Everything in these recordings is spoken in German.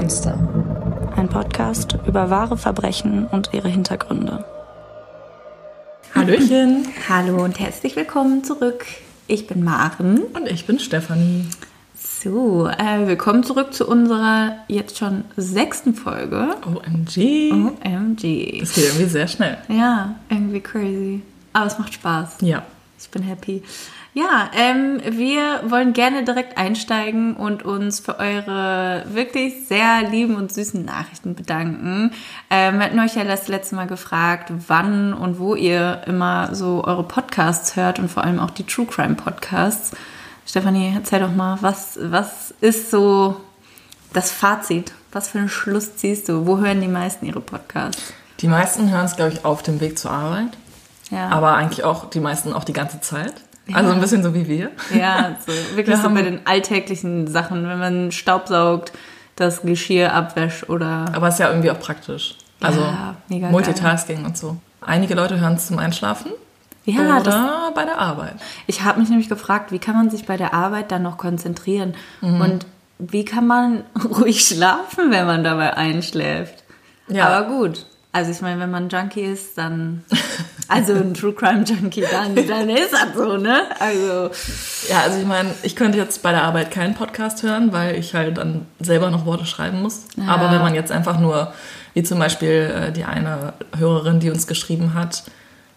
Monster. Ein Podcast über wahre Verbrechen und ihre Hintergründe. Hallöchen. Hallo und herzlich willkommen zurück. Ich bin Maren. Und ich bin Stefanie. So, äh, willkommen zurück zu unserer jetzt schon sechsten Folge. OMG. OMG. Das geht irgendwie sehr schnell. Ja, irgendwie crazy. Aber es macht Spaß. Ja. Ich bin happy. Ja, ähm, wir wollen gerne direkt einsteigen und uns für eure wirklich sehr lieben und süßen Nachrichten bedanken. Ähm, wir hatten euch ja das letzte Mal gefragt, wann und wo ihr immer so eure Podcasts hört und vor allem auch die True Crime Podcasts. Stefanie, erzähl doch mal, was, was ist so das Fazit? Was für einen Schluss ziehst du? Wo hören die meisten ihre Podcasts? Die meisten hören es, glaube ich, auf dem Weg zur Arbeit. Ja. Aber eigentlich auch die meisten auch die ganze Zeit. Also ein bisschen so wie wir. Ja, so, wirklich Wir so bei den alltäglichen Sachen, wenn man Staubsaugt, das Geschirr abwäscht oder. Aber es ist ja irgendwie auch praktisch. Also Ja, mega geil. Multitasking und so. Einige Leute hören es zum Einschlafen. Ja, oder bei der Arbeit. ich habe mich nämlich gefragt, wie kann man sich bei der Arbeit dann noch konzentrieren Mhm. und wie kann man ruhig schlafen, wenn man dabei einschläft. Ja. Aber gut. Also ich meine, wenn man Junkie ist, dann, also ein True Crime Junkie, dann, dann ist das so, ne? Also, Ja, also ich meine, ich könnte jetzt bei der Arbeit keinen Podcast hören, weil ich halt dann selber noch Worte schreiben muss. Aber wenn man jetzt einfach nur, wie zum Beispiel äh, die eine Hörerin, die uns geschrieben hat,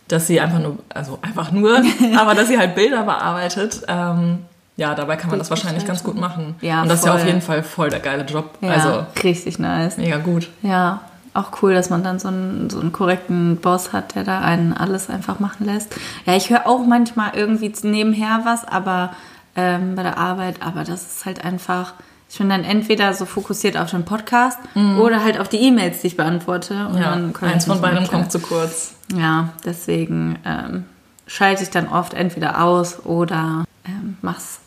dass sie einfach nur, also einfach nur, aber dass sie halt Bilder bearbeitet, ähm, ja, dabei kann man das wahrscheinlich ganz gut machen. Ja, Und das ist ja auf voll. jeden Fall voll der geile Job. ja, Also richtig nice. mega gut. Ja, auch cool, dass man dann so einen, so einen korrekten Boss hat, der da einen alles einfach machen lässt. Ja, ich höre auch manchmal irgendwie nebenher was, aber ähm, bei der Arbeit, aber das ist halt einfach, ich bin dann entweder so fokussiert auf den Podcast oder halt auf die E-Mails, die ich beantworte. Und Ja, dann eins von beidem klar. kommt zu kurz. Ja, deswegen ähm, schalte ich dann oft entweder aus oder ähm, mach's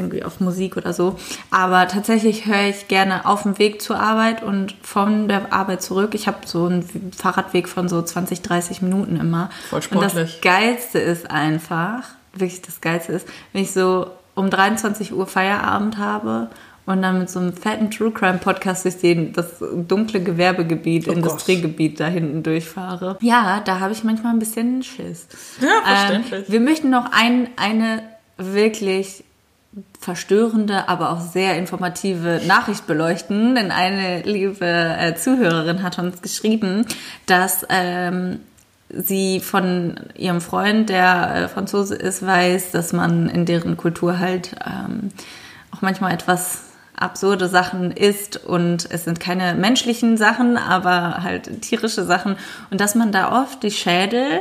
irgendwie auf Musik oder so. Aber tatsächlich höre ich gerne auf dem Weg zur Arbeit und von der Arbeit zurück. Ich habe so einen Fahrradweg von so 20, 30 Minuten immer. Voll Und das sportlich. Geilste ist einfach, wirklich das Geilste ist, wenn ich so um 23 Uhr Feierabend habe und dann mit so einem fetten True Crime Podcast durch den, das dunkle Gewerbegebiet, Oh Gott. Industriegebiet da hinten durchfahre. Ja, da habe ich manchmal ein bisschen Schiss. Ja, verständlich. Ähm, wir möchten noch ein, eine wirklich verstörende, aber auch sehr informative Nachricht beleuchten, denn eine liebe äh, Zuhörerin hat uns geschrieben, dass ähm, sie von ihrem Freund, der äh, Franzose ist, weiß, dass man in deren Kultur halt ähm, auch manchmal etwas absurde Sachen isst. Und es sind keine menschlichen Sachen, aber halt tierische Sachen. Und dass man da oft die Schädel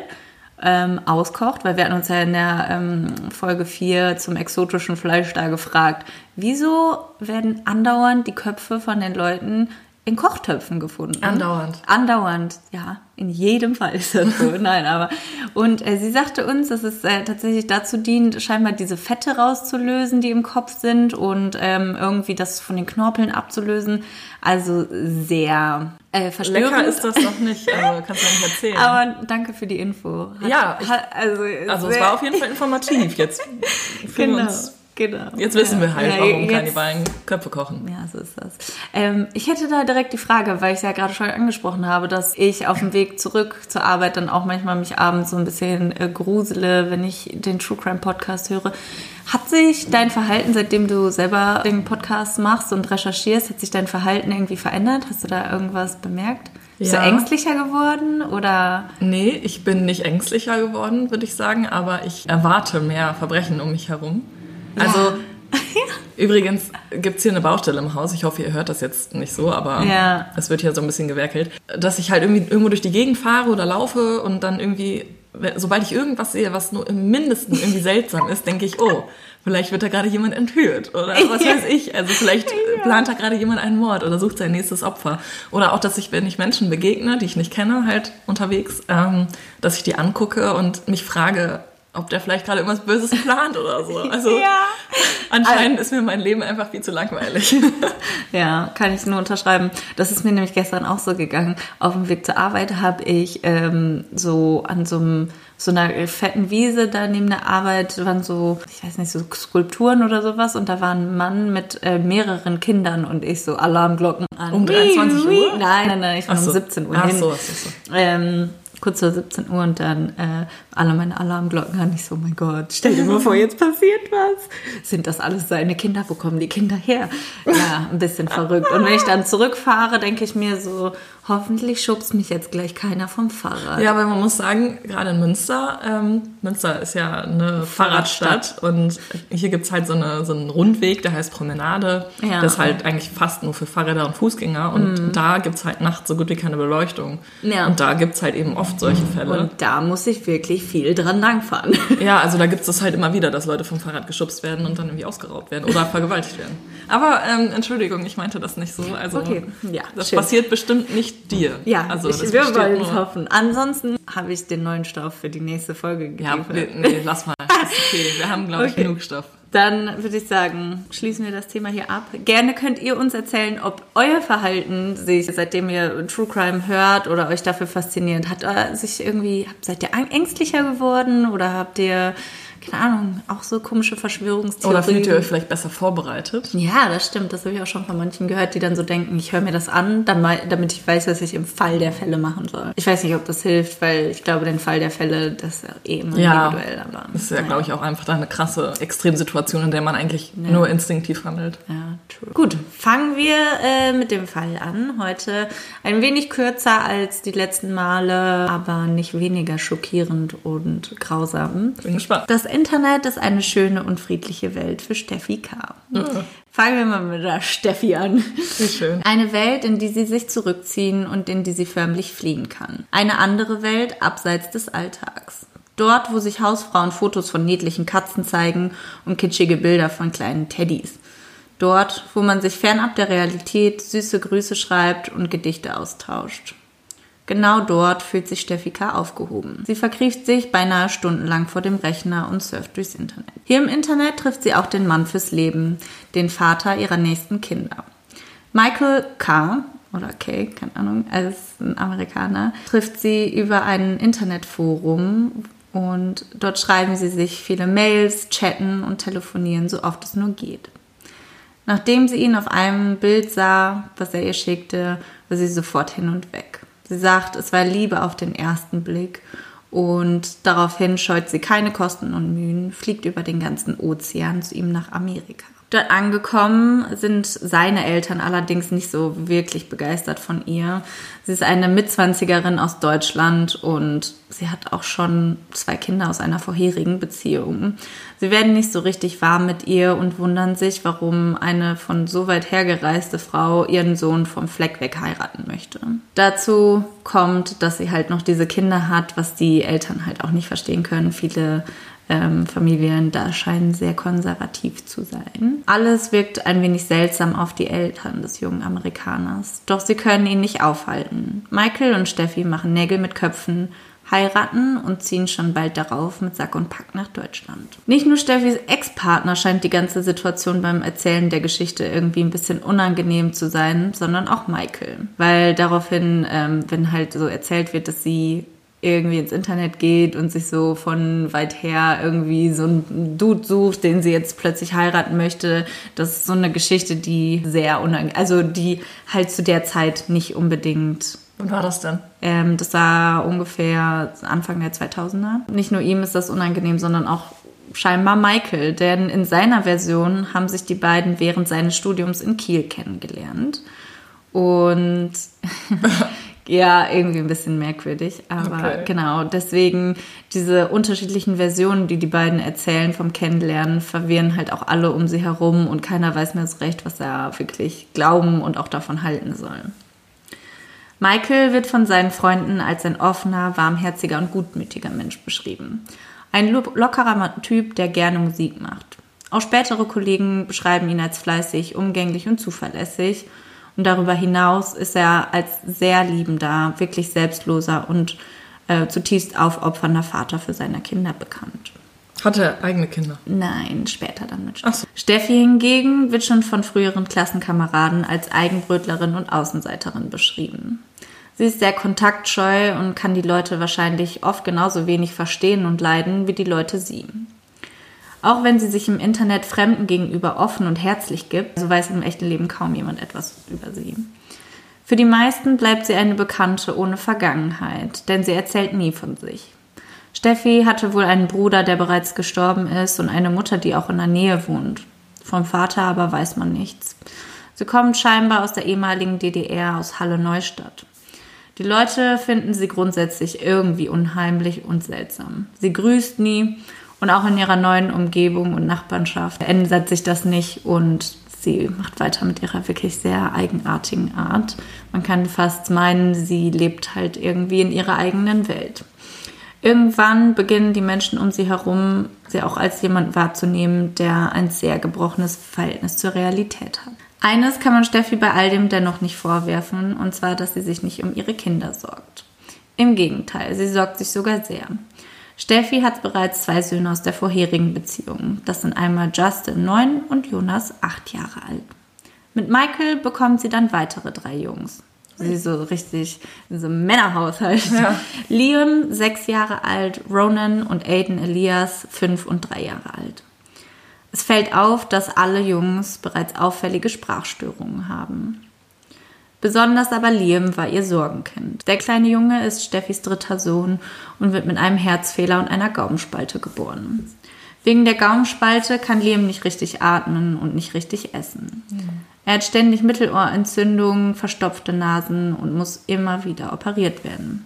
ähm, auskocht, weil wir hatten uns ja in der ähm, Folge 4 zum exotischen Fleisch da gefragt, wieso werden andauernd die Köpfe von den Leuten in Kochtöpfen gefunden? Andauernd. Andauernd, ja, in jedem Fall ist das so. Nein, aber und äh, sie sagte uns, dass es äh, tatsächlich dazu dient, scheinbar diese Fette rauszulösen, die im Kopf sind und ähm, irgendwie das von den Knorpeln abzulösen. Also sehr äh, verstörend. Lecker ist das doch nicht, also kannst du nicht erzählen. Aber danke für die Info. Hat, Ja, ich- hat, also, also es war auf jeden Fall informativ. Jetzt wir genau, uns genau. Jetzt wissen wir halt, Ja, warum jetzt- Kannibalen Köpfe kochen. Ja, so ist das. Ähm, ich hätte da direkt die Frage, weil ich es ja gerade schon angesprochen habe, dass ich auf dem Weg zurück zur Arbeit dann auch manchmal mich abends so ein bisschen äh, grusele, wenn ich den True Crime Podcast höre. Hat sich dein Verhalten, seitdem du selber den Podcast machst und recherchierst, hat sich dein Verhalten irgendwie verändert? Hast du da irgendwas bemerkt? Bist Ja. du ängstlicher geworden oder? Nee, ich bin nicht ängstlicher geworden, würde ich sagen, aber ich erwarte mehr Verbrechen um mich herum. Also, übrigens gibt's hier eine Baustelle im Haus. Ich hoffe, ihr hört das jetzt nicht so, aber Ja. es wird hier so ein bisschen gewerkelt. Dass ich halt irgendwie irgendwo durch die Gegend fahre oder laufe und dann irgendwie, sobald ich irgendwas sehe, was nur im Mindesten irgendwie seltsam ist, denke ich, oh, vielleicht wird da gerade jemand entführt oder was weiß ich. Also vielleicht plant da gerade jemand einen Mord oder sucht sein nächstes Opfer. Oder auch, dass ich, wenn ich Menschen begegne, die ich nicht kenne, halt unterwegs, ähm, dass ich die angucke und mich frage, ob der vielleicht gerade irgendwas Böses plant oder so. Also Ja. anscheinend ist mir mein Leben einfach viel zu langweilig. Ja, kann ich nur unterschreiben. Das ist mir nämlich gestern auch so gegangen. Auf dem Weg zur Arbeit habe ich ähm, so an so einem so einer fetten Wiese da neben der Arbeit waren so, ich weiß nicht, so Skulpturen oder sowas und da war ein Mann mit äh, mehreren Kindern und ich so Alarmglocken an. Um 23 Uhr? Nein, nein, nein, ich war so. um 17 Uhr Ach hin. so, so, so. Ähm, kurz vor 17 Uhr und dann äh, alle meine Alarmglocken an. Ich so, oh mein Gott, stell dir mal vor, jetzt passiert was. Sind das alles seine Kinder? Wo kommen die Kinder her? Ja, ein bisschen verrückt. Und wenn ich dann zurückfahre, denke ich mir so, hoffentlich schubst mich jetzt gleich keiner vom Fahrrad. Ja, weil man muss sagen, gerade in Münster, ähm, Münster ist ja eine Fahrradstadt und hier gibt's halt so, eine, so einen Rundweg, der heißt Promenade. Ja. Das ist halt eigentlich fast nur für Fahrräder und Fußgänger und da gibt's halt nachts so gut wie keine Beleuchtung. Ja. Und da gibt's halt eben oft solche Fälle. Und da muss ich wirklich viel dran langfahren. ja, also da gibt's das halt immer wieder, dass Leute vom Fahrrad geschubst werden und dann irgendwie ausgeraubt werden oder vergewaltigt werden. Aber ähm, Entschuldigung, ich meinte das nicht so. Also Okay, ja, das schön. passiert bestimmt nicht dir. Ja, also ich, wir wollen es hoffen. Ansonsten habe ich den neuen Stoff für die nächste Folge Ja, geliefert. nee, nee, lass mal. Das ist okay. Wir haben, glaube ich, Okay. genug Stoff. Dann würde ich sagen, schließen wir das Thema hier ab. Gerne könnt ihr uns erzählen, ob euer Verhalten sich, seitdem ihr True Crime hört oder euch dafür fasziniert, hat sich irgendwie, seid ihr ängstlicher geworden oder habt ihr, keine Ahnung, auch so komische Verschwörungstheorien? Oder fühlt ihr euch vielleicht besser vorbereitet? Ja, das stimmt. Das habe ich auch schon von manchen gehört, die dann so denken, ich höre mir das an, damit ich weiß, was ich im Fall der Fälle machen soll. Ich weiß nicht, ob das hilft, weil ich glaube, den Fall der Fälle, das ist ja eh immer Ja, individuell. Aber, Das ist ja, naja. glaube ich, auch einfach eine krasse Extremsituation, in der man eigentlich nur instinktiv handelt. Ja, true. Gut, fangen wir äh, mit dem Fall an. Heute ein wenig kürzer als die letzten Male, aber nicht weniger schockierend und grausam. Bin gespannt. Das Internet ist eine schöne und friedliche Welt für Steffi K. Fangen wir mal mit der Steffi an. Wie schön. Eine Welt, in die sie sich zurückziehen und in die sie förmlich fliehen kann. Eine andere Welt abseits des Alltags. Dort, wo sich Hausfrauen Fotos von niedlichen Katzen zeigen und kitschige Bilder von kleinen Teddys. Dort, wo man sich fernab der Realität süße Grüße schreibt und Gedichte austauscht. Genau dort fühlt sich Steffi K. aufgehoben. Sie verkriecht sich beinahe stundenlang vor dem Rechner und surft durchs Internet. Hier im Internet trifft sie auch den Mann fürs Leben, den Vater ihrer nächsten Kinder. Michael K. oder K, keine Ahnung, als ein Amerikaner, trifft sie über ein Internetforum und dort schreiben sie sich viele Mails, chatten und telefonieren, so oft es nur geht. Nachdem sie ihn auf einem Bild sah, was er ihr schickte, war sie sofort hin und weg. Sie sagt, es war Liebe auf den ersten Blick und daraufhin scheut sie keine Kosten und Mühen, fliegt über den ganzen Ozean zu ihm nach Amerika. Dort angekommen sind seine Eltern allerdings nicht so wirklich begeistert von ihr. Sie ist eine Mitzwanzigerin aus Deutschland und sie hat auch schon zwei Kinder aus einer vorherigen Beziehung. Sie werden nicht so richtig warm mit ihr und wundern sich, warum eine von so weit hergereiste Frau ihren Sohn vom Fleck weg heiraten möchte. Dazu kommt, dass sie halt noch diese Kinder hat, was die Eltern halt auch nicht verstehen können. Viele ähm, Familien da scheinen sehr konservativ zu sein. Alles wirkt ein wenig seltsam auf die Eltern des jungen Amerikaners. Doch sie können ihn nicht aufhalten. Michael und Steffi machen Nägel mit Köpfen, heiraten und ziehen schon bald darauf mit Sack und Pack nach Deutschland. Nicht nur Steffis Ex-Partner scheint die ganze Situation beim Erzählen der Geschichte irgendwie ein bisschen unangenehm zu sein, sondern auch Michael. Weil daraufhin, ähm, wenn halt so erzählt wird, dass sie irgendwie ins Internet geht und sich so von weit her irgendwie so einen Dude sucht, den sie jetzt plötzlich heiraten möchte. Das ist so eine Geschichte, die sehr unangenehm, also die halt zu der Zeit nicht unbedingt Wann war das denn? ähm, das war ungefähr Anfang der 2000er. Nicht nur ihm ist das unangenehm, sondern auch scheinbar Michael, denn in seiner Version haben sich die beiden während seines Studiums in Kiel kennengelernt. Und ja, irgendwie ein bisschen merkwürdig, aber Okay. genau, deswegen diese unterschiedlichen Versionen, die die beiden erzählen vom Kennenlernen, verwirren halt auch alle um sie herum und keiner weiß mehr so recht, was er wirklich glauben und auch davon halten soll. Michael wird von seinen Freunden als ein offener, warmherziger und gutmütiger Mensch beschrieben. Ein lo- lockerer Typ, der gerne Musik macht. Auch spätere Kollegen beschreiben ihn als fleißig, umgänglich und zuverlässig. Und darüber hinaus ist er als sehr liebender, wirklich selbstloser und äh, zutiefst aufopfernder Vater für seine Kinder bekannt. Hat er eigene Kinder? Nein, später dann mit so. Steffi hingegen wird schon von früheren Klassenkameraden als Eigenbrötlerin und Außenseiterin beschrieben. Sie ist sehr kontaktscheu und kann die Leute wahrscheinlich oft genauso wenig verstehen und leiden wie die Leute sie. Auch wenn sie sich im Internet Fremden gegenüber offen und herzlich gibt, so weiß im echten Leben kaum jemand etwas über sie. Für die meisten bleibt sie eine Bekannte ohne Vergangenheit, denn sie erzählt nie von sich. Steffi hatte wohl einen Bruder, der bereits gestorben ist und eine Mutter, die auch in der Nähe wohnt. Vom Vater aber weiß man nichts. Sie kommt scheinbar aus der ehemaligen DDR, aus Halle Neustadt. Die Leute finden sie grundsätzlich irgendwie unheimlich und seltsam. Sie grüßt nie und auch in ihrer neuen Umgebung und Nachbarschaft ändert sich das nicht und sie macht weiter mit ihrer wirklich sehr eigenartigen Art. Man kann fast meinen, sie lebt halt irgendwie in ihrer eigenen Welt. Irgendwann beginnen die Menschen um sie herum, sie auch als jemand wahrzunehmen, der ein sehr gebrochenes Verhältnis zur Realität hat. Eines kann man Steffi bei all dem dennoch nicht vorwerfen, und zwar, dass sie sich nicht um ihre Kinder sorgt. Im Gegenteil, sie sorgt sich sogar sehr. Steffi hat bereits zwei Söhne aus der vorherigen Beziehung. Das sind einmal Justin, neun, und Jonas, acht Jahre alt. Mit Michael bekommt sie dann weitere drei Jungs. Sie ist so richtig in so einem Männerhaushalt. Ja. Liam, sechs Jahre alt, Ronan und Aiden Elias, fünf und drei Jahre alt. Es fällt auf, dass alle Jungs bereits auffällige Sprachstörungen haben. Besonders aber Liam war ihr Sorgenkind. Der kleine Junge ist Steffis dritter Sohn und wird mit einem Herzfehler und einer Gaumenspalte geboren. Wegen der Gaumenspalte kann Liam nicht richtig atmen und nicht richtig essen. Mhm. Er hat ständig Mittelohrentzündungen, verstopfte Nasen und muss immer wieder operiert werden.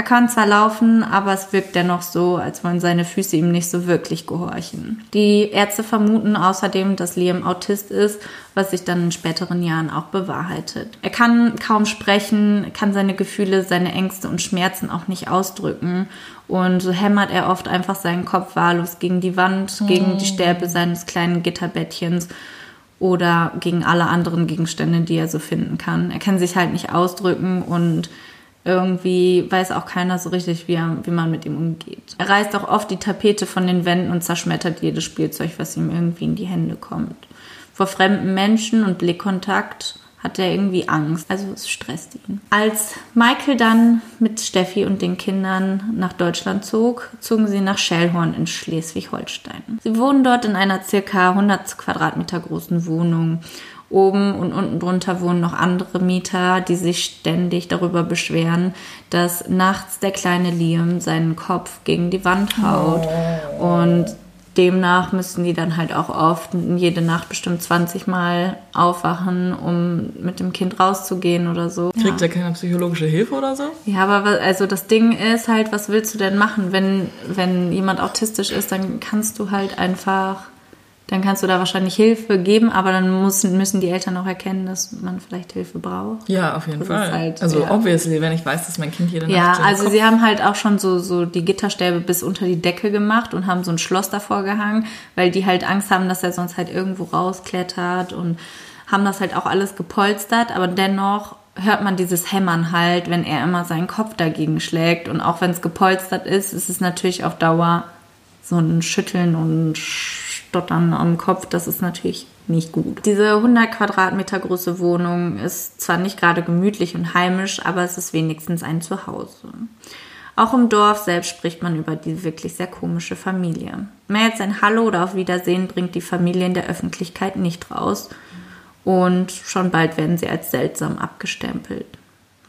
Er kann zwar laufen, aber es wirkt dennoch so, als wollen seine Füße ihm nicht so wirklich gehorchen. Die Ärzte vermuten außerdem, dass Liam Autist ist, was sich dann in späteren Jahren auch bewahrheitet. Er kann kaum sprechen, kann seine Gefühle, seine Ängste und Schmerzen auch nicht ausdrücken und so hämmert er oft einfach seinen Kopf wahllos gegen die Wand, gegen die Stäbe seines kleinen Gitterbettchens oder gegen alle anderen Gegenstände, die er so finden kann. Er kann sich halt nicht ausdrücken und irgendwie weiß auch keiner so richtig, wie, er, wie man mit ihm umgeht. Er reißt auch oft die Tapete von den Wänden und zerschmettert jedes Spielzeug, was ihm irgendwie in die Hände kommt. Vor fremden Menschen und Blickkontakt hat er irgendwie Angst. Also es stresst ihn. Als Michael dann mit Steffi und den Kindern nach Deutschland zog, zogen sie nach Schellhorn in Schleswig-Holstein. Sie wohnen dort in einer circa 100 Quadratmeter großen Wohnung Oben und unten drunter wohnen noch andere Mieter, die sich ständig darüber beschweren, dass nachts der kleine Liam seinen Kopf gegen die Wand haut. Oh. Und demnach müssen die dann halt auch oft jede Nacht bestimmt 20 Mal aufwachen, um mit dem Kind rauszugehen oder so. Kriegt ja. er keine psychologische Hilfe oder so? Ja, aber also das Ding ist halt, was willst du denn machen? Wenn, wenn jemand autistisch ist, dann kannst du halt einfach dann kannst du da wahrscheinlich Hilfe geben, aber dann müssen, müssen die Eltern auch erkennen, dass man vielleicht Hilfe braucht. Ja, auf jeden das Fall. Halt, also ja. obviously, wenn ich weiß, dass mein Kind jede Nacht Ja, also Kopf sie haben halt auch schon so, so die Gitterstäbe bis unter die Decke gemacht und haben so ein Schloss davor gehangen, weil die halt Angst haben, dass er sonst halt irgendwo rausklettert und haben das halt auch alles gepolstert, aber dennoch hört man dieses Hämmern halt, wenn er immer seinen Kopf dagegen schlägt und auch wenn es gepolstert ist, ist es natürlich auf Dauer so ein Schütteln und Stottern am Kopf, das ist natürlich nicht gut. Diese 100 Quadratmeter große Wohnung ist zwar nicht gerade gemütlich und heimisch, aber es ist wenigstens ein Zuhause. Auch im Dorf selbst spricht man über die wirklich sehr komische Familie. Mehr als ein Hallo oder auf Wiedersehen bringt die Familie in der Öffentlichkeit nicht raus und schon bald werden sie als seltsam abgestempelt.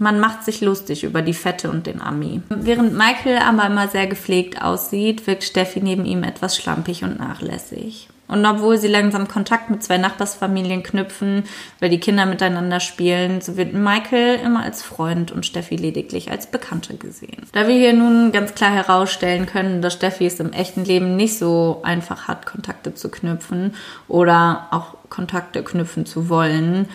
Man macht sich lustig über die Fette und den Ami. Während Michael aber immer sehr gepflegt aussieht, wirkt Steffi neben ihm etwas schlampig und nachlässig. Und obwohl sie langsam Kontakt mit zwei Nachbarsfamilien knüpfen, weil die Kinder miteinander spielen, so wird Michael immer als Freund und Steffi lediglich als Bekannte gesehen. Da wir hier nun ganz klar herausstellen können, dass Steffi es im echten Leben nicht so einfach hat, Kontakte zu knüpfen oder auch Kontakte knüpfen zu wollen,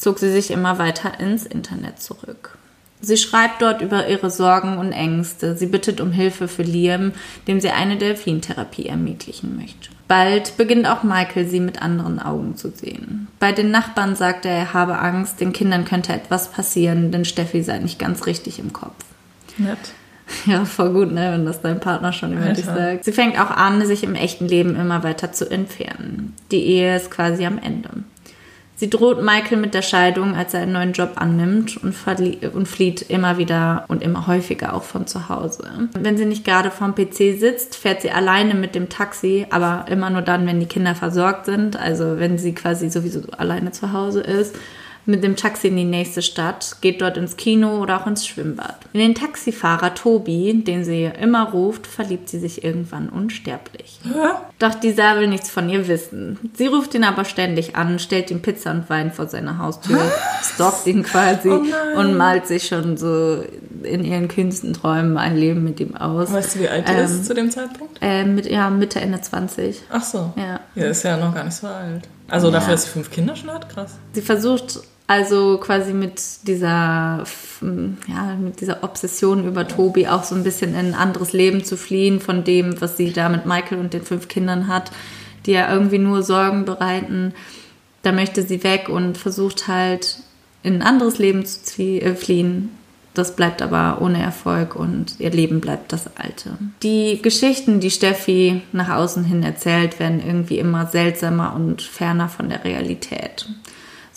zog sie sich immer weiter ins Internet zurück. Sie schreibt dort über ihre Sorgen und Ängste. Sie bittet um Hilfe für Liam, dem sie eine Delfintherapie ermöglichen möchte. Bald beginnt auch Michael sie mit anderen Augen zu sehen. Bei den Nachbarn sagt er, er habe Angst, den Kindern könnte etwas passieren, denn Steffi sei nicht ganz richtig im Kopf. Nett. Ja, voll gut, ne, wenn das dein Partner schon über dich sagt. Sie fängt auch an, sich im echten Leben immer weiter zu entfernen. Die Ehe ist quasi am Ende. Sie droht Michael mit der Scheidung, als er einen neuen Job annimmt und, und flieht immer wieder und immer häufiger auch von zu Hause. Wenn sie nicht gerade vorm PC sitzt, fährt sie alleine mit dem Taxi, aber immer nur dann, wenn die Kinder versorgt sind, also wenn sie quasi sowieso alleine zu Hause ist mit dem Taxi in die nächste Stadt, geht dort ins Kino oder auch ins Schwimmbad. In den Taxifahrer Tobi, den sie immer ruft, verliebt sie sich irgendwann unsterblich. Hä? Doch dieser will nichts von ihr wissen. Sie ruft ihn aber ständig an, stellt ihm Pizza und Wein vor seine Haustür, stalkt ihn quasi oh und malt sich schon so in ihren kühnsten Träumen ein Leben mit ihm aus. Weißt du, wie alt er ähm, ist zu dem Zeitpunkt? Äh, mit, ja, Mitte, Ende 20. Ach so. Ja. Ja, ist ja noch gar nicht so alt. Also ja. dafür, dass sie fünf Kinder schon hat? Krass. Sie versucht also quasi mit dieser, ja, mit dieser Obsession über Tobi auch so ein bisschen in ein anderes Leben zu fliehen von dem, was sie da mit Michael und den fünf Kindern hat, die ja irgendwie nur Sorgen bereiten. Da möchte sie weg und versucht halt in ein anderes Leben zu äh, fliehen. Das bleibt aber ohne Erfolg und ihr Leben bleibt das alte. Die Geschichten, die Steffi nach außen hin erzählt, werden irgendwie immer seltsamer und ferner von der Realität.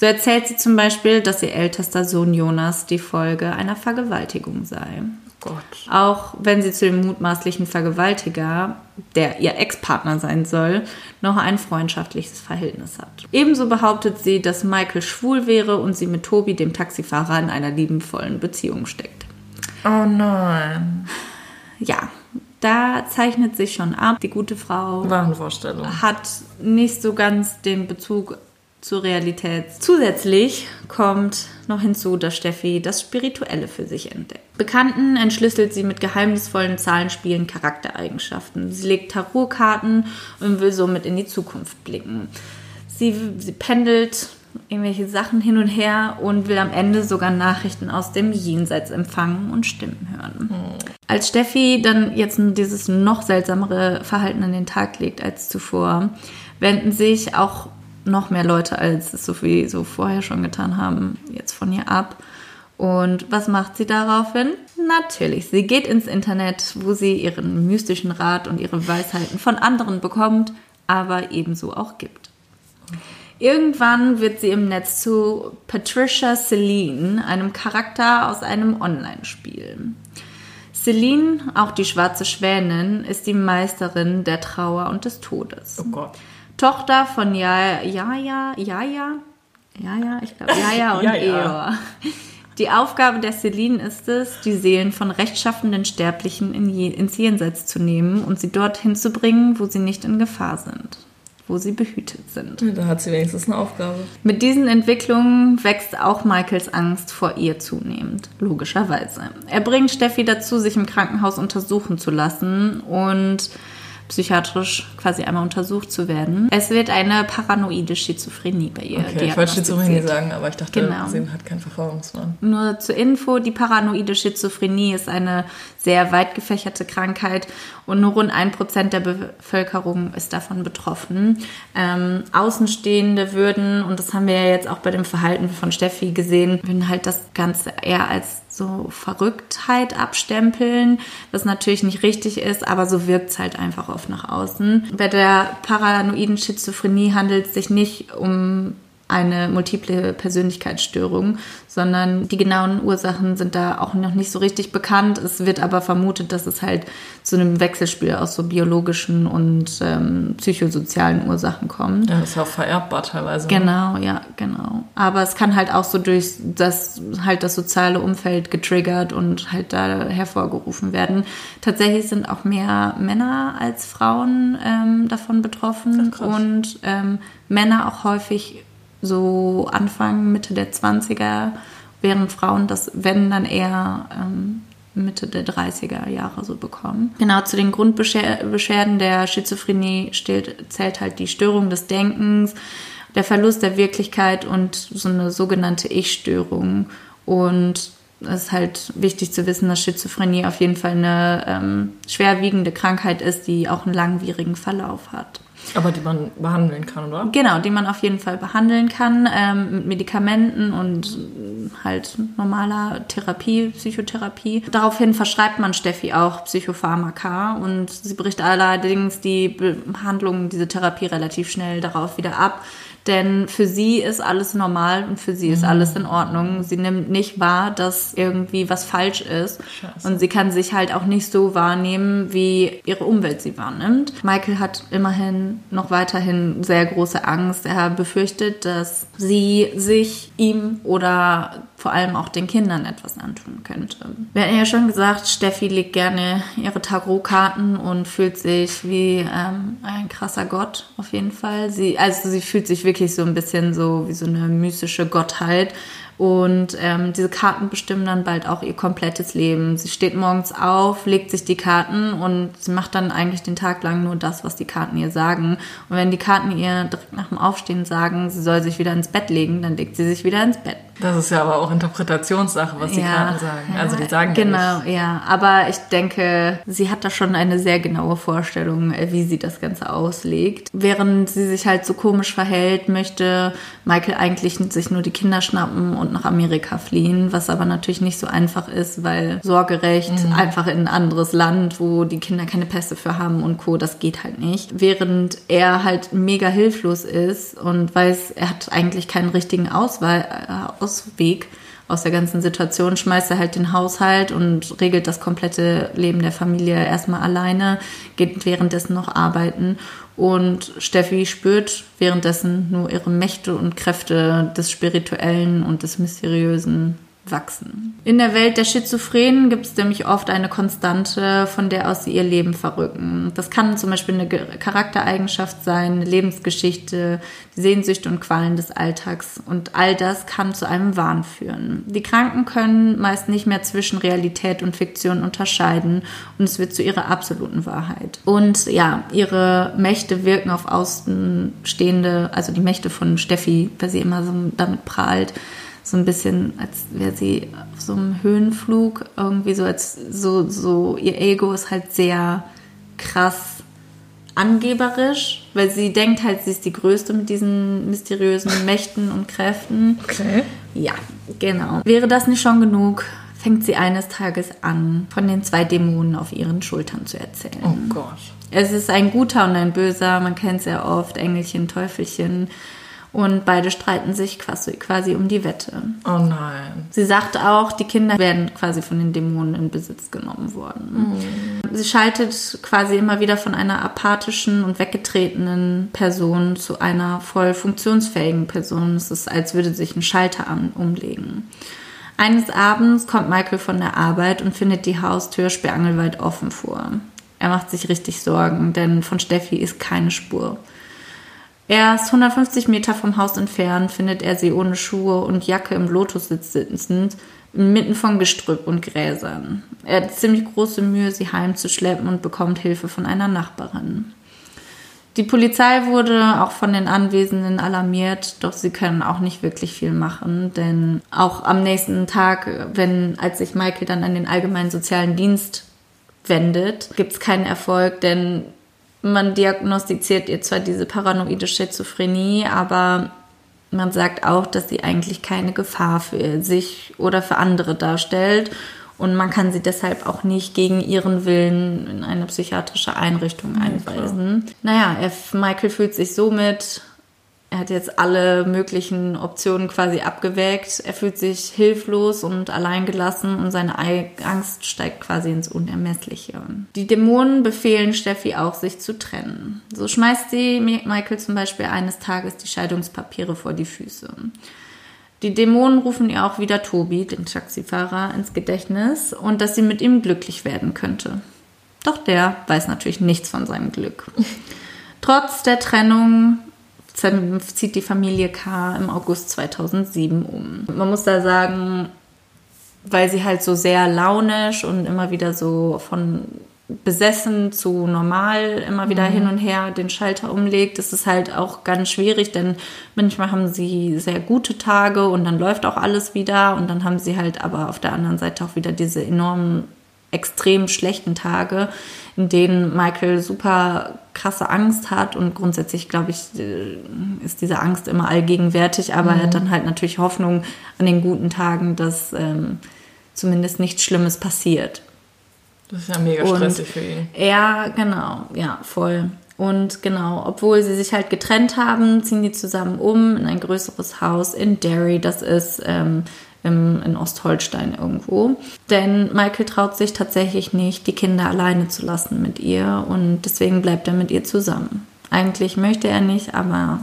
So erzählt sie zum Beispiel, dass ihr ältester Sohn Jonas die Folge einer Vergewaltigung sei. Gott. Auch wenn sie zu dem mutmaßlichen Vergewaltiger, der ihr Ex-Partner sein soll, noch ein freundschaftliches Verhältnis hat. Ebenso behauptet sie, dass Michael schwul wäre und sie mit Tobi, dem Taxifahrer, in einer liebenvollen Beziehung steckt. Oh nein. Ja, da zeichnet sich schon ab, die gute Frau Wahnvorstellung. hat nicht so ganz den Bezug zur Realität. Zusätzlich kommt noch hinzu, dass Steffi das Spirituelle für sich entdeckt. Bekannten entschlüsselt sie mit geheimnisvollen Zahlenspielen Charaktereigenschaften. Sie legt Tarotkarten und will somit in die Zukunft blicken. Sie, sie pendelt irgendwelche Sachen hin und her und will am Ende sogar Nachrichten aus dem Jenseits empfangen und Stimmen hören. Mhm. Als Steffi dann jetzt dieses noch seltsamere Verhalten an den Tag legt als zuvor, wenden sich auch noch mehr Leute, als es Sophie so vorher schon getan haben, jetzt von ihr ab. Und was macht sie daraufhin? Natürlich, sie geht ins Internet, wo sie ihren mystischen Rat und ihre Weisheiten von anderen bekommt, aber ebenso auch gibt. Irgendwann wird sie im Netz zu Patricia Celine, einem Charakter aus einem Online-Spiel. Celine, auch die schwarze Schwänin, ist die Meisterin der Trauer und des Todes. Oh Gott. Tochter von Jaja, Jaja, Jaja, Jaja, ich glaube Jaja und ja, Eor. Die Aufgabe der Celine ist es, die Seelen von rechtschaffenden Sterblichen in je, ins Jenseits zu nehmen und sie dorthin zu bringen, wo sie nicht in Gefahr sind, wo sie behütet sind. Ja, da hat sie wenigstens eine Aufgabe. Mit diesen Entwicklungen wächst auch Michaels Angst vor ihr zunehmend, logischerweise. Er bringt Steffi dazu, sich im Krankenhaus untersuchen zu lassen und psychiatrisch quasi einmal untersucht zu werden. Es wird eine paranoide Schizophrenie bei ihr. Okay, ich wollte Schizophrenie sagen, aber ich dachte, genau. sie hat keinen Verfolgungswahn. Nur zur Info, die paranoide Schizophrenie ist eine sehr weit gefächerte Krankheit und nur rund ein Prozent der Bevölkerung ist davon betroffen. Ähm, Außenstehende würden, und das haben wir ja jetzt auch bei dem Verhalten von Steffi gesehen, würden halt das Ganze eher als so Verrücktheit abstempeln, was natürlich nicht richtig ist, aber so wirkt es halt einfach oft nach außen. Bei der paranoiden Schizophrenie handelt es sich nicht um eine multiple Persönlichkeitsstörung, sondern die genauen Ursachen sind da auch noch nicht so richtig bekannt. Es wird aber vermutet, dass es halt zu einem Wechselspiel aus so biologischen und ähm, psychosozialen Ursachen kommt. Ja, das ist ja auch vererbbar teilweise. Ne? Genau, ja, genau. Aber es kann halt auch so durch das halt das soziale Umfeld getriggert und halt da hervorgerufen werden. Tatsächlich sind auch mehr Männer als Frauen ähm, davon betroffen und ähm, Männer auch häufig so Anfang, Mitte der 20er, während Frauen das, wenn dann eher ähm, Mitte der 30er Jahre so bekommen. Genau, zu den Grundbeschwerden der Schizophrenie steht, zählt halt die Störung des Denkens, der Verlust der Wirklichkeit und so eine sogenannte Ich-Störung. Und es ist halt wichtig zu wissen, dass Schizophrenie auf jeden Fall eine ähm, schwerwiegende Krankheit ist, die auch einen langwierigen Verlauf hat. Aber die man behandeln kann, oder? Genau, die man auf jeden Fall behandeln kann ähm, mit Medikamenten und halt normaler Therapie, Psychotherapie. Daraufhin verschreibt man Steffi auch Psychopharmaka und sie bricht allerdings die Behandlung, diese Therapie relativ schnell darauf wieder ab, Denn für sie ist alles normal und für sie ist alles in Ordnung. Sie nimmt nicht wahr, dass irgendwie was falsch ist. Scheiße. Und sie kann sich halt auch nicht so wahrnehmen, wie ihre Umwelt sie wahrnimmt. Michael hat immerhin noch weiterhin sehr große Angst. Er befürchtet, dass sie sich ihm oder vor allem auch den Kindern etwas antun könnte. Wir hatten ja schon gesagt, Steffi legt gerne ihre Tarotkarten und fühlt sich wie ähm, ein krasser Gott auf jeden Fall. Sie, also sie fühlt sich wirklich so ein bisschen so wie so eine mystische Gottheit. Und ähm, diese Karten bestimmen dann bald auch ihr komplettes Leben. Sie steht morgens auf, legt sich die Karten und sie macht dann eigentlich den Tag lang nur das, was die Karten ihr sagen. Und wenn die Karten ihr direkt nach dem Aufstehen sagen, sie soll sich wieder ins Bett legen, dann legt sie sich wieder ins Bett. Das ist ja aber auch Interpretationssache, was die Karten sagen. Also die sagen genau, ja nicht. ja. Aber ich denke, sie hat da schon eine sehr genaue Vorstellung, äh, wie sie das Ganze auslegt. Während sie sich halt so komisch verhält, möchte Michael eigentlich sich nur die Kinder schnappen und nach Amerika fliehen, was aber natürlich nicht so einfach ist, weil Sorgerecht einfach in ein anderes Land, wo die Kinder keine Pässe für haben und Co., das geht halt nicht. Während er halt mega hilflos ist und weiß, er hat eigentlich keinen richtigen Auswahl, äh, Ausweg aus der ganzen Situation, schmeißt er halt den Haushalt und regelt das komplette Leben der Familie erstmal alleine, geht währenddessen noch arbeiten und Steffi spürt währenddessen nur ihre Mächte und Kräfte des Spirituellen und des Mysteriösen wachsen. In der Welt der Schizophrenen gibt es nämlich oft eine Konstante, von der aus sie ihr Leben verrücken. Das kann zum Beispiel eine Ge- Charaktereigenschaft sein, eine Lebensgeschichte, die Sehnsüchte und Qualen des Alltags. Und all das kann zu einem Wahn führen. Die Kranken können meist nicht mehr zwischen Realität und Fiktion unterscheiden und es wird zu ihrer absoluten Wahrheit. Und ja, ihre Mächte wirken auf Außenstehende, also die Mächte von Steffi, weil sie immer so damit prahlt, so ein bisschen, als wäre sie auf so einem Höhenflug, irgendwie so als so, so, ihr Ego ist halt sehr krass angeberisch, weil sie denkt halt, sie ist die Größte mit diesen mysteriösen Mächten und Kräften. Okay. Ja, genau. Wäre das nicht schon genug, fängt sie eines Tages an, von den zwei Dämonen auf ihren Schultern zu erzählen. Oh Gott. Es ist ein guter und ein böser, man kennt sehr oft, Engelchen, Teufelchen. Und beide streiten sich quasi, quasi um die Wette. Oh nein. Sie sagt auch, die Kinder werden quasi von den Dämonen in Besitz genommen worden. Sie schaltet quasi immer wieder von einer apathischen und weggetretenen Person zu einer voll funktionsfähigen Person. Es ist, als würde sich ein Schalter an, umlegen. Eines Abends kommt Michael von der Arbeit und findet die Haustür sperrangelweit offen vor. Er macht sich richtig Sorgen, denn von Steffi ist keine Spur. Erst 150 Meter vom Haus entfernt findet er sie ohne Schuhe und Jacke im Lotussitz sitzend, inmitten von Gestrüpp und Gräsern. Er hat ziemlich große Mühe, sie heimzuschleppen und bekommt Hilfe von einer Nachbarin. Die Polizei wurde auch von den Anwesenden alarmiert, doch sie können auch nicht wirklich viel machen, denn auch am nächsten Tag, wenn als sich Michael dann an den allgemeinen sozialen Dienst wendet, gibt es keinen Erfolg, denn man diagnostiziert ihr zwar diese paranoide Schizophrenie, aber man sagt auch, dass sie eigentlich keine Gefahr für sich oder für andere darstellt und man kann sie deshalb auch nicht gegen ihren Willen in eine psychiatrische Einrichtung einweisen. Naja, er, Michael fühlt sich somit, er hat jetzt alle möglichen Optionen quasi abgewägt. Er fühlt sich hilflos und alleingelassen und seine Ei- Angst steigt quasi ins Unermessliche. Die Dämonen befehlen Steffi auch, sich zu trennen. So schmeißt sie Michael zum Beispiel eines Tages die Scheidungspapiere vor die Füße. Die Dämonen rufen ihr auch wieder Tobi, den Taxifahrer, ins Gedächtnis und dass sie mit ihm glücklich werden könnte. Doch der weiß natürlich nichts von seinem Glück. Trotz der Trennung zieht die Familie K. im August 2007 um. Man muss da sagen, weil sie halt so sehr launisch und immer wieder so von besessen zu normal immer wieder hin und her den Schalter umlegt, ist es halt auch ganz schwierig, denn manchmal haben sie sehr gute Tage und dann läuft auch alles wieder und dann haben sie halt aber auf der anderen Seite auch wieder diese enormen, extrem schlechten Tage, in denen Michael super krasse Angst hat und grundsätzlich, glaube ich, äh, ist diese Angst immer allgegenwärtig, aber er hat dann halt natürlich Hoffnung an den guten Tagen, dass ähm, zumindest nichts Schlimmes passiert. Das ist ja mega Und stressig für ihn. Ja, genau, ja, voll. Und genau, obwohl sie sich halt getrennt haben, ziehen die zusammen um in ein größeres Haus in Derry. Das ist ähm, im, in Ostholstein irgendwo. Denn Michael traut sich tatsächlich nicht, die Kinder alleine zu lassen mit ihr und deswegen bleibt er mit ihr zusammen. Eigentlich möchte er nicht, aber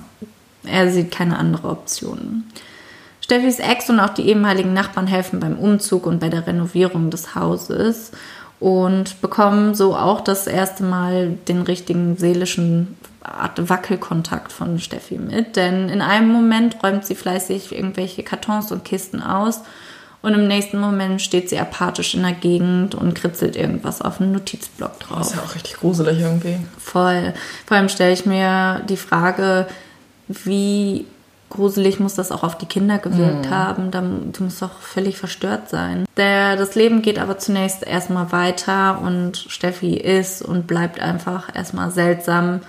er sieht keine andere Option. Steffis Ex und auch die ehemaligen Nachbarn helfen beim Umzug und bei der Renovierung des Hauses und bekommen so auch das erste Mal den richtigen seelischen Art Wackelkontakt von Steffi mit. Denn in einem Moment räumt sie fleißig irgendwelche Kartons und Kisten aus und im nächsten Moment steht sie apathisch in der Gegend und kritzelt irgendwas auf einen Notizblock drauf. Das ist ja auch richtig gruselig irgendwie. Voll. Vor allem stelle ich mir die Frage, wie gruselig muss das auch auf die Kinder gewirkt mhm. haben. Da, die muss doch völlig verstört sein. Der, das Leben geht aber zunächst erstmal weiter und Steffi ist und bleibt einfach erstmal seltsam.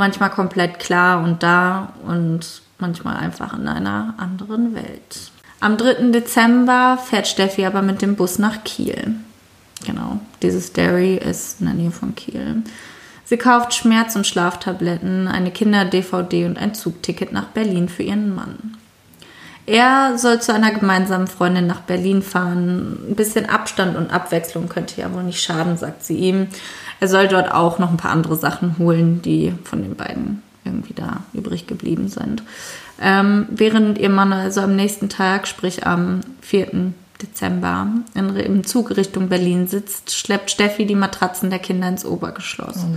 Manchmal komplett klar und da und manchmal einfach in einer anderen Welt. Am 3. Dezember fährt Steffi aber mit dem Bus nach Kiel. Genau, dieses Derry ist in der Nähe von Kiel. Sie kauft Schmerz- und Schlaftabletten, eine Kinder-DVD und ein Zugticket nach Berlin für ihren Mann. Er soll zu einer gemeinsamen Freundin nach Berlin fahren. Ein bisschen Abstand und Abwechslung könnte ja wohl nicht schaden, sagt sie ihm. Er soll dort auch noch ein paar andere Sachen holen, die von den beiden irgendwie da übrig geblieben sind. Ähm, während ihr Mann also am nächsten Tag, sprich am 4. Dezember in, im Zug Richtung Berlin sitzt, schleppt Steffi die Matratzen der Kinder ins Obergeschoss. Oh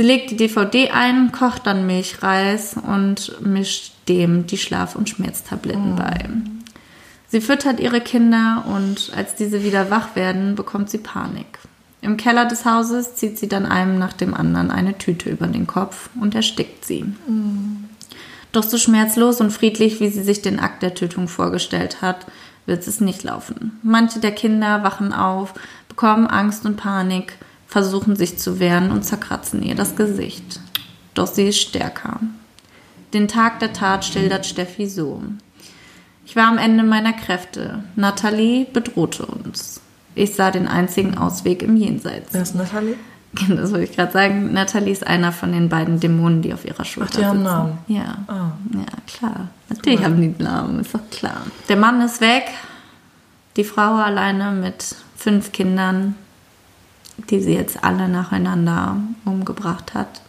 Sie legt die DVD ein, kocht dann Milchreis und mischt dem die Schlaf- und Schmerztabletten oh. bei. Sie füttert ihre Kinder und als diese wieder wach werden, bekommt sie Panik. Im Keller des Hauses zieht sie dann einem nach dem anderen eine Tüte über den Kopf und erstickt sie. Mm. Doch so schmerzlos und friedlich, wie sie sich den Akt der Tötung vorgestellt hat, wird es nicht laufen. Manche der Kinder wachen auf, bekommen Angst und Panik, versuchen sich zu wehren und zerkratzen ihr das Gesicht. Doch sie ist stärker. Den Tag der Tat schildert Steffi so. Ich war am Ende meiner Kräfte. Nathalie bedrohte uns. Ich sah den einzigen Ausweg im Jenseits. Wer ist Nathalie? Das wollte ich gerade sagen. Nathalie ist einer von den beiden Dämonen, die auf ihrer Schulter Ach, die haben Namen. Ja. Oh. Ja, klar. Natürlich cool. haben die Namen, ist doch klar. Der Mann ist weg. Die Frau alleine mit fünf Kindern, die sie jetzt alle nacheinander umgebracht hat.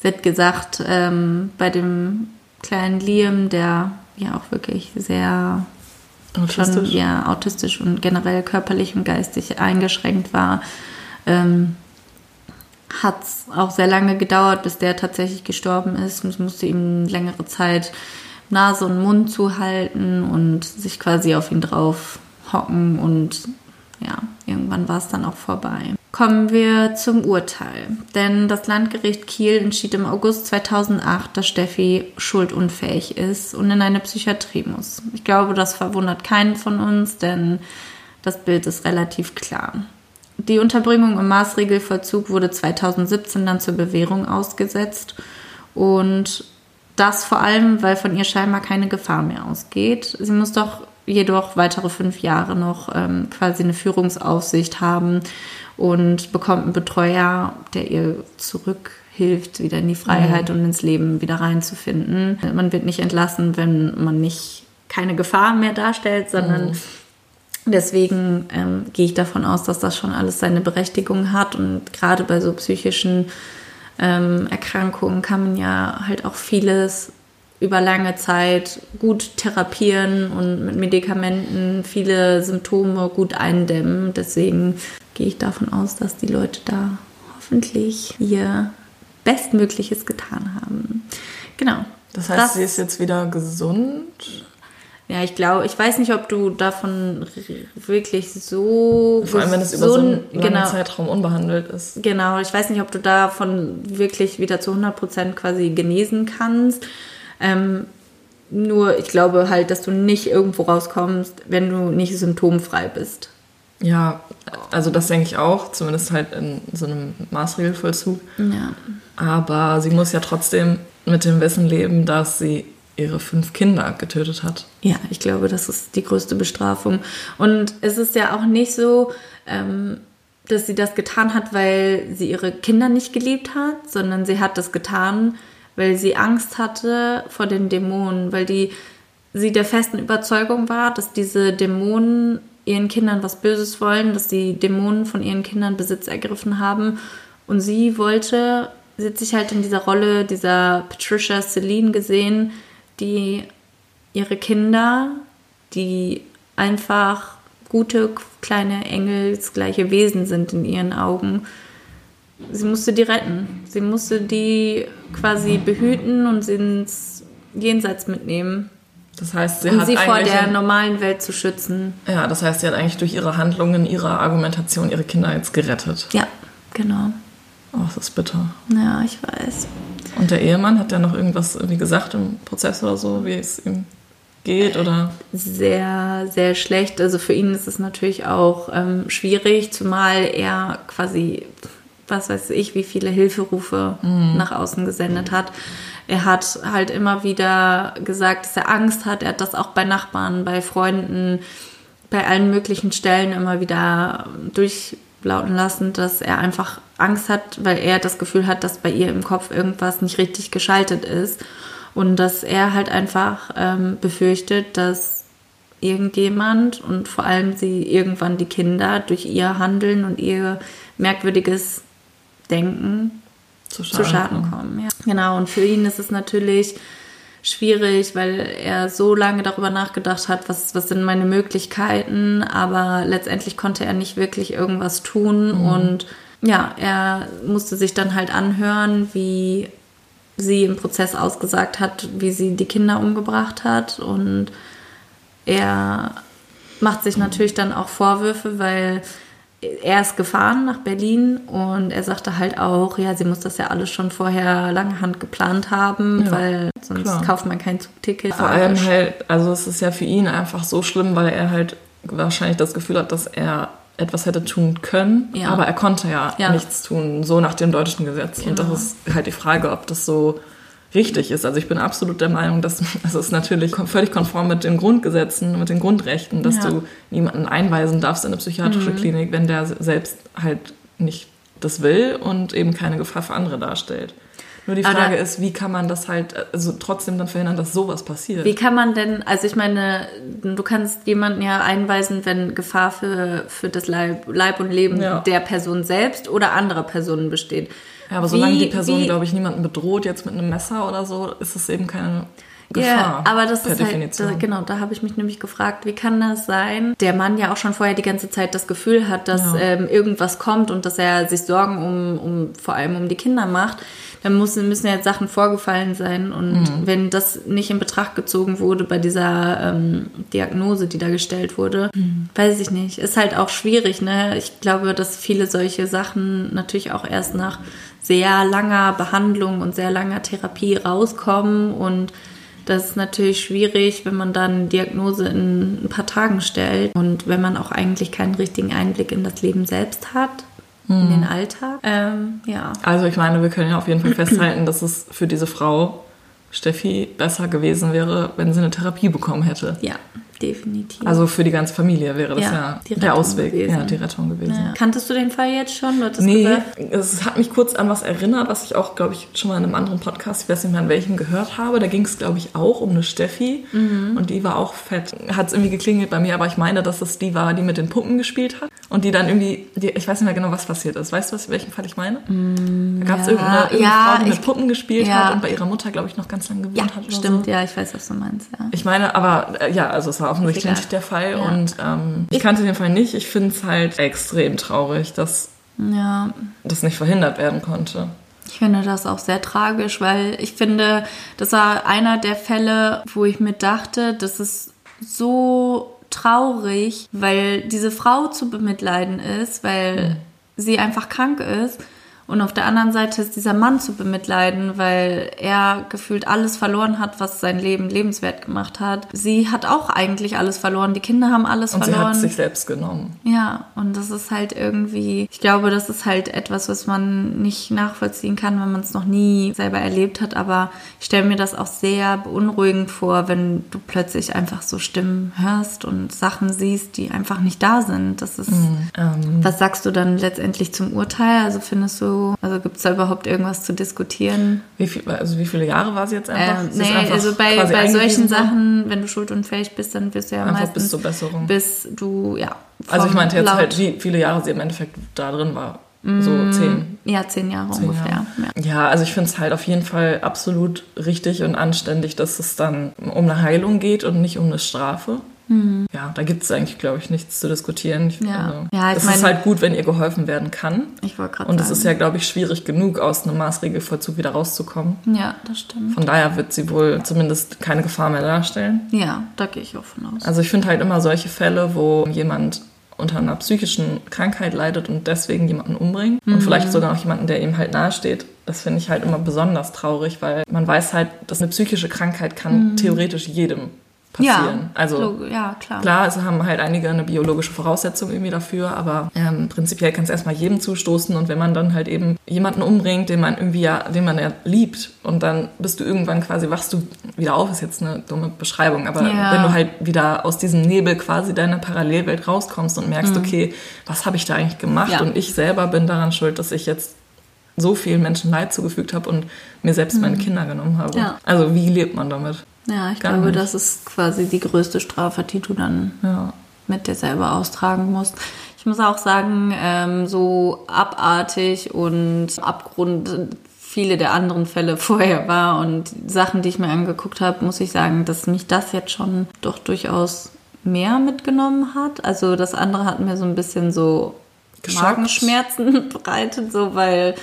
Sie hat gesagt, ähm, bei dem kleinen Liam, der ja auch wirklich sehr autistisch. Schon, ja, autistisch und generell körperlich und geistig eingeschränkt war, ähm, hat es auch sehr lange gedauert, bis der tatsächlich gestorben ist. Ich musste ihm längere Zeit Nase und Mund zuhalten und sich quasi auf ihn drauf hocken und ja, irgendwann war es dann auch vorbei. Kommen wir zum Urteil. Denn das Landgericht Kiel entschied im August 2008, dass Steffi schuldunfähig ist und in eine Psychiatrie muss. Ich glaube, das verwundert keinen von uns, denn das Bild ist relativ klar. Die Unterbringung im Maßregelvollzug wurde 2017 dann zur Bewährung ausgesetzt und das vor allem, weil von ihr scheinbar keine Gefahr mehr ausgeht. Sie muss doch jedoch weitere fünf Jahre noch ähm, quasi eine Führungsaufsicht haben und bekommt einen Betreuer, der ihr zurückhilft, wieder in die Freiheit mhm. und ins Leben wieder reinzufinden. Man wird nicht entlassen, wenn man nicht keine Gefahr mehr darstellt, sondern mhm. Deswegen ähm, gehe ich davon aus, dass das schon alles seine Berechtigung hat. Und gerade bei so psychischen ähm, Erkrankungen kann man ja halt auch vieles über lange Zeit gut therapieren und mit Medikamenten viele Symptome gut eindämmen. Deswegen gehe ich davon aus, dass die Leute da hoffentlich ihr Bestmögliches getan haben. Genau. Das heißt, das, sie ist jetzt wieder gesund? Ja, ich glaube, ich weiß nicht, ob du davon wirklich so. Vor allem, wenn es über so einen langen genau, Zeitraum unbehandelt ist. Genau, ich weiß nicht, ob du davon wirklich wieder zu 100 Prozent quasi genesen kannst. Ähm, nur, ich glaube halt, dass du nicht irgendwo rauskommst, wenn du nicht symptomfrei bist. Ja, also das denke ich auch, zumindest halt in so einem Maßregelvollzug. Ja. Aber sie muss ja trotzdem mit dem Wissen leben, dass sie ihre fünf Kinder getötet hat. Ja, ich glaube, das ist die größte Bestrafung. Und es ist ja auch nicht so, ähm, dass sie das getan hat, weil sie ihre Kinder nicht geliebt hat, sondern sie hat das getan, weil sie Angst hatte vor den Dämonen, weil die sie der festen Überzeugung war, dass diese Dämonen ihren Kindern was Böses wollen, dass die Dämonen von ihren Kindern Besitz ergriffen haben. Und sie wollte, sie hat sich halt in dieser Rolle dieser Patricia Celine gesehen, die ihre Kinder, die einfach gute kleine engelsgleiche Wesen sind in ihren Augen. Sie musste die retten. Sie musste die quasi behüten und sie ins Jenseits mitnehmen. Das heißt, sie um hat sie vor der normalen Welt zu schützen. ja, das heißt, sie hat eigentlich durch ihre Handlungen, ihre Argumentation ihre Kinder jetzt gerettet. Ja, genau. Oh, das ist bitter. Ja, ich weiß. Und der Ehemann hat ja noch irgendwas irgendwie gesagt im Prozess oder so, wie es ihm geht oder Sehr, sehr schlecht. Also für ihn ist es natürlich auch ähm, schwierig, zumal er quasi, was weiß ich, wie viele Hilferufe nach außen gesendet hat. Er hat halt immer wieder gesagt, dass er Angst hat. Er hat das auch bei Nachbarn, bei Freunden, bei allen möglichen Stellen immer wieder durchlauten lassen, dass er einfach Angst hat, weil er das Gefühl hat, dass bei ihr im Kopf irgendwas nicht richtig geschaltet ist. Und dass er halt einfach ähm, befürchtet, dass irgendjemand und vor allem sie irgendwann die Kinder durch ihr Handeln und ihr merkwürdiges Denken zu zu Schaden kommen. Ja. Genau, und für ihn ist es natürlich schwierig, weil er so lange darüber nachgedacht hat, was, was sind meine Möglichkeiten, aber letztendlich konnte er nicht wirklich irgendwas tun und ja, er musste sich dann halt anhören, wie sie im Prozess ausgesagt hat, wie sie die Kinder umgebracht hat und er macht sich natürlich dann auch Vorwürfe, weil er ist gefahren nach Berlin und er sagte halt auch, ja, sie muss das ja alles schon vorher lange Hand geplant haben, Ja, weil sonst klar. kauft man kein Zugticket. Vor allem halt, also es ist ja für ihn einfach so schlimm, weil er halt wahrscheinlich das Gefühl hat, dass er etwas hätte tun können, Ja. aber er konnte ja, Ja. nichts tun, so nach dem deutschen Gesetz. Und Genau. das ist halt die Frage, ob das so richtig ist. Also ich bin absolut der Meinung, dass es ist natürlich völlig konform mit den Grundgesetzen, mit den Grundrechten, dass Ja. Mhm. du niemanden einweisen darfst in eine psychiatrische Klinik, wenn der selbst halt nicht das will und eben keine Gefahr für andere darstellt. Nur die Frage da- ist, wie kann man das halt also trotzdem dann verhindern, dass sowas passiert? Wie kann man denn, also ich meine, du kannst jemanden ja einweisen, wenn Gefahr für, für das Leib, Leib und Leben Ja. der Person selbst oder anderer Personen besteht. Ja, aber solange Wie- die Person, glaube ich, niemanden bedroht jetzt mit einem Messer oder so, ist es eben keine Gefahr. Ja, aber das ist halt, da, genau, da habe ich mich nämlich gefragt, wie kann das sein? Der Mann ja auch schon vorher die ganze Zeit das Gefühl hat, dass Ja. ähm, irgendwas kommt und dass er sich Sorgen um, um vor allem um die Kinder macht. Dann muss, müssen ja jetzt Sachen vorgefallen sein und Mhm. wenn das nicht in Betracht gezogen wurde bei dieser ähm, Diagnose, die da gestellt wurde, Mhm. weiß ich nicht. Ist halt auch schwierig, ne? Ich glaube, dass viele solche Sachen natürlich auch erst nach sehr langer Behandlung und sehr langer Therapie rauskommen und das ist natürlich schwierig, wenn man dann Diagnose in ein paar Tagen stellt und wenn man auch eigentlich keinen richtigen Einblick in das Leben selbst hat, in den Alltag. Ähm, ja. Also ich meine, wir können ja auf jeden Fall festhalten, dass es für diese Frau, Steffi, besser gewesen wäre, wenn sie eine Therapie bekommen hätte. Ja, definitiv. Also für die ganze Familie wäre das Ja, ja, der Ausweg, gewesen. ja, die Rettung gewesen. ja. Kanntest du den Fall jetzt schon? Du Nee, gesagt, es hat mich kurz an was erinnert, was ich auch, glaube ich, schon mal in einem anderen Podcast, ich weiß nicht mehr an welchem, gehört habe. Da ging es, glaube ich, auch um eine Steffi Mhm. und die war auch fett. Hat es irgendwie geklingelt bei mir, aber ich meine, dass es die war, die mit den Puppen gespielt hat und die dann irgendwie, die, ich weiß nicht mehr genau, was passiert ist. Weißt du, was, welchen Fall ich meine? da gab es ja, irgendeine, irgendeine ja, Frau, die mit ich- Puppen gespielt ja. hat und bei ihrer Mutter, glaube ich, noch ganz lange gewohnt ja, hat. Oder stimmt, So. ja, ich weiß, was du meinst, ja. Ich meine, aber äh, ja, also es war offensichtlich der Fall und ähm, ich kannte den Fall nicht. Ich finde es halt extrem traurig, dass das nicht verhindert werden konnte. Ich finde das auch sehr tragisch, weil ich finde, das war einer der Fälle, wo ich mir dachte, das ist so traurig, weil diese Frau zu bemitleiden ist, weil sie einfach krank ist Und auf der anderen Seite ist dieser Mann zu bemitleiden, weil er gefühlt alles verloren hat, was sein Leben lebenswert gemacht hat. Sie hat auch eigentlich alles verloren. Die Kinder haben alles Und sie verloren. hat sich selbst genommen. Ja, und das ist halt irgendwie, ich glaube, das ist halt etwas, was man nicht nachvollziehen kann, wenn man es noch nie selber erlebt hat. Aber ich stelle mir das auch sehr beunruhigend vor, wenn du plötzlich einfach so Stimmen hörst und Sachen siehst, die einfach nicht da sind. Das ist. Ähm, Was sagst du dann letztendlich zum Urteil? Also findest du, also gibt es da überhaupt irgendwas zu diskutieren? wie, viel, also wie viele Jahre war sie jetzt einfach? Ähm, nee, einfach also bei, bei solchen? Sachen, wenn du schuldunfähig bist, dann wirst du ja Einfach meistens bis zur Besserung. bis du, ja. Also ich meinte jetzt laut- halt, wie viele Jahre sie im Endeffekt da drin war. So zehn. Ja, zehn Jahre zehn ungefähr. Jahre. Ja. Ja, also ich finde es halt auf jeden Fall absolut richtig und anständig, dass es dann um eine Heilung geht und nicht um eine Strafe. Ja, da gibt es eigentlich, glaube ich, nichts zu diskutieren. Ich, Mhm. Ja. Also, Ja, es ist halt gut, wenn ihr geholfen werden kann. Ich wollte gerade Und es ist ja, glaube ich, schwierig genug, aus einem Maßregelvollzug wieder rauszukommen. Ja, das stimmt. Von daher wird sie wohl zumindest keine Gefahr mehr darstellen. Ja, da gehe ich auch von aus. Also ich finde halt immer solche Fälle, wo jemand unter einer psychischen Krankheit leidet und deswegen jemanden umbringt Mhm. und vielleicht sogar noch jemanden, der ihm halt nahesteht. Das finde ich halt immer besonders traurig, weil man weiß halt, dass eine psychische Krankheit kann theoretisch jedem passieren. Mhm. ja, also ja, klar. Klar, es haben halt einige eine biologische Voraussetzung irgendwie dafür, aber ähm, prinzipiell kann es erstmal jedem zustoßen und wenn man dann halt eben jemanden umbringt, den man irgendwie ja, den man ja liebt und dann bist du irgendwann quasi, wachst du wieder auf, ist jetzt eine dumme Beschreibung, aber Ja. wenn du halt wieder aus diesem Nebel quasi deiner Parallelwelt rauskommst und merkst, okay, was habe ich da eigentlich gemacht Mhm. Ja. und ich selber bin daran schuld, dass ich jetzt so vielen Menschen Leid zugefügt habe und mir selbst meine Kinder genommen habe. Mhm. Ja. Also wie lebt man damit? Ja, ich Gar glaube, nicht. das ist quasi die größte Strafe, die du dann Ja. mit dir selber austragen musst. Ich muss auch sagen, ähm, so abartig und Abgrund viele der anderen Fälle vorher war und Sachen, die ich mir angeguckt habe, muss ich sagen, dass mich das jetzt schon doch durchaus mehr mitgenommen hat. Also das andere hat mir so ein bisschen so Geschockt. Magenschmerzen bereitet, so weil,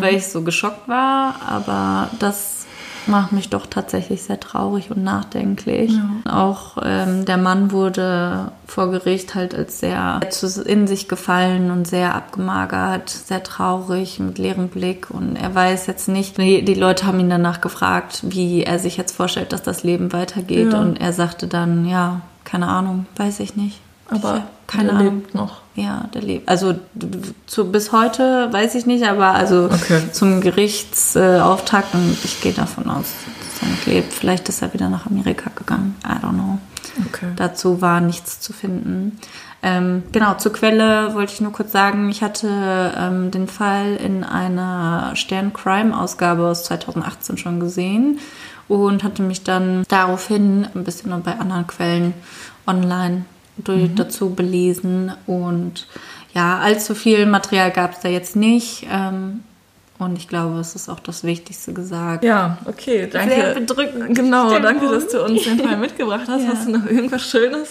weil ich so geschockt war. Aber das macht mich doch tatsächlich sehr traurig und nachdenklich. Auch ähm, der Mann wurde vor Gericht halt als sehr in sich gefallen und sehr abgemagert, sehr traurig, mit leerem Blick. Und er weiß jetzt nicht, die, die Leute haben ihn danach gefragt, wie er sich jetzt vorstellt, dass das Leben weitergeht. Ja. Und er sagte dann, ja, keine Ahnung, weiß ich nicht. Aber keine er Ahnung. lebt noch. Ja, der lebt. Also zu, bis heute weiß ich nicht, aber also Okay. zum Gerichtsauftakt und ich gehe davon aus, dass er noch lebt. Vielleicht ist er wieder nach Amerika gegangen. I don't know. Okay. Dazu war nichts zu finden. Ähm, genau, zur Quelle wollte ich nur kurz sagen, ich hatte ähm, den Fall in einer Stern-Crime-Ausgabe aus 2018 schon gesehen und hatte mich dann daraufhin ein bisschen noch bei anderen Quellen online durch, dazu belesen. Und ja, allzu viel Material gab es da jetzt nicht. Ähm, und ich glaube, es ist auch das Wichtigste gesagt. Ja, okay, danke. Sehr bedrückend. Genau, Stimmung. danke, dass du uns den Fall mitgebracht hast. Ja. Hast du noch irgendwas Schönes,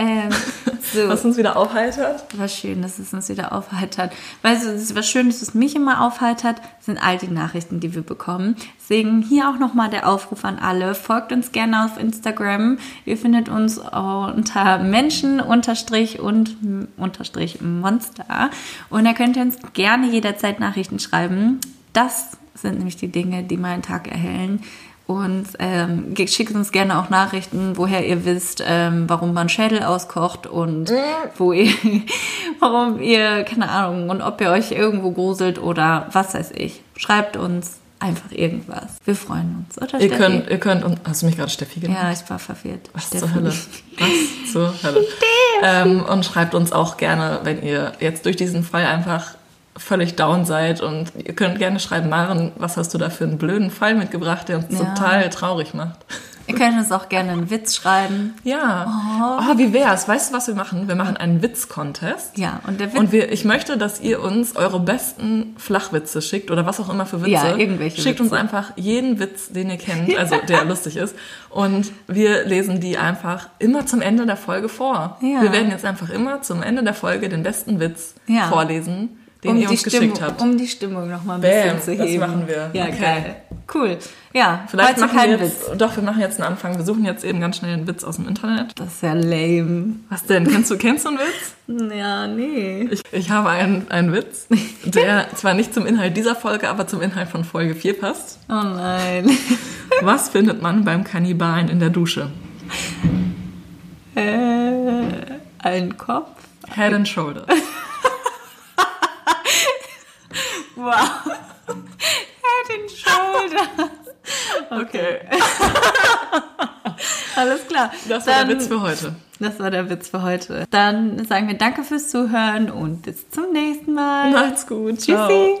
Ähm, so. was uns wieder aufheitert? Was schön, dass es uns wieder aufheitert. Weißt du, das ist was Schönes, was mich immer aufheitert, sind all die Nachrichten, die wir bekommen. Deswegen hier auch nochmal der Aufruf an alle. Folgt uns gerne auf Instagram. Ihr findet uns unter Menschen unterstrich und unterstrich Monster. Und da könnt ihr uns gerne jederzeit Nachrichten schreiben. Das sind nämlich die Dinge, die meinen Tag erhellen. Und ähm, schickt uns gerne auch Nachrichten, woher ihr wisst, ähm, warum man Schädel auskocht und wo ihr, warum ihr, keine Ahnung, und ob ihr euch irgendwo gruselt oder was weiß ich. Schreibt uns einfach irgendwas. Wir freuen uns, oder Ihr Steffi? könnt, ihr könnt, und hast du mich gerade Steffi genannt? Ja, ich war verwirrt. Was Steffi. zur Hölle? Was zur Hölle? Ähm, und schreibt uns auch gerne, wenn ihr jetzt durch diesen Fall einfach völlig down seid und ihr könnt gerne schreiben, Maren, was hast du da für einen blöden Fall mitgebracht, der uns Ja. total traurig macht? Ihr könnt uns auch gerne einen Witz schreiben. Ja. Oh, wie wär's? Weißt du, was wir machen? Wir machen einen Witz-Contest. Ja, und der Witz, Und wir, ich möchte, dass ihr uns eure besten Flachwitze schickt oder was auch immer für Witze. Ja, irgendwelche Schickt Witze. uns einfach jeden Witz, den ihr kennt, also der lustig ist. Und wir lesen die einfach immer zum Ende der Folge vor. Ja. Wir werden jetzt einfach immer zum Ende der Folge den besten Witz Ja. vorlesen, den um ihr die uns Stimmung, geschickt habt. um die Stimmung noch mal ein Bam, bisschen zu das heben. machen wir. Ja, Okay. geil. Cool. Ja, Vielleicht machen wir jetzt, Witz. doch, wir machen jetzt einen Anfang. Wir suchen jetzt eben ganz schnell einen Witz aus dem Internet. Das ist ja lame. Was denn? Kennst du, kennst du einen Witz? Ja, nee. Ich, ich habe einen, einen Witz, der zwar nicht zum Inhalt dieser Folge, aber zum Inhalt von Folge 4 passt. Oh nein. Was findet man beim Kannibalen in der Dusche? äh, ein Kopf? Head and Shoulders. Wow. Head and Shoulders. Okay. Alles klar. Das war Dann- der Witz für heute. Das war der Witz für heute. Dann sagen wir danke fürs Zuhören und bis zum nächsten Mal. Macht's gut. Ciao. Tschüssi.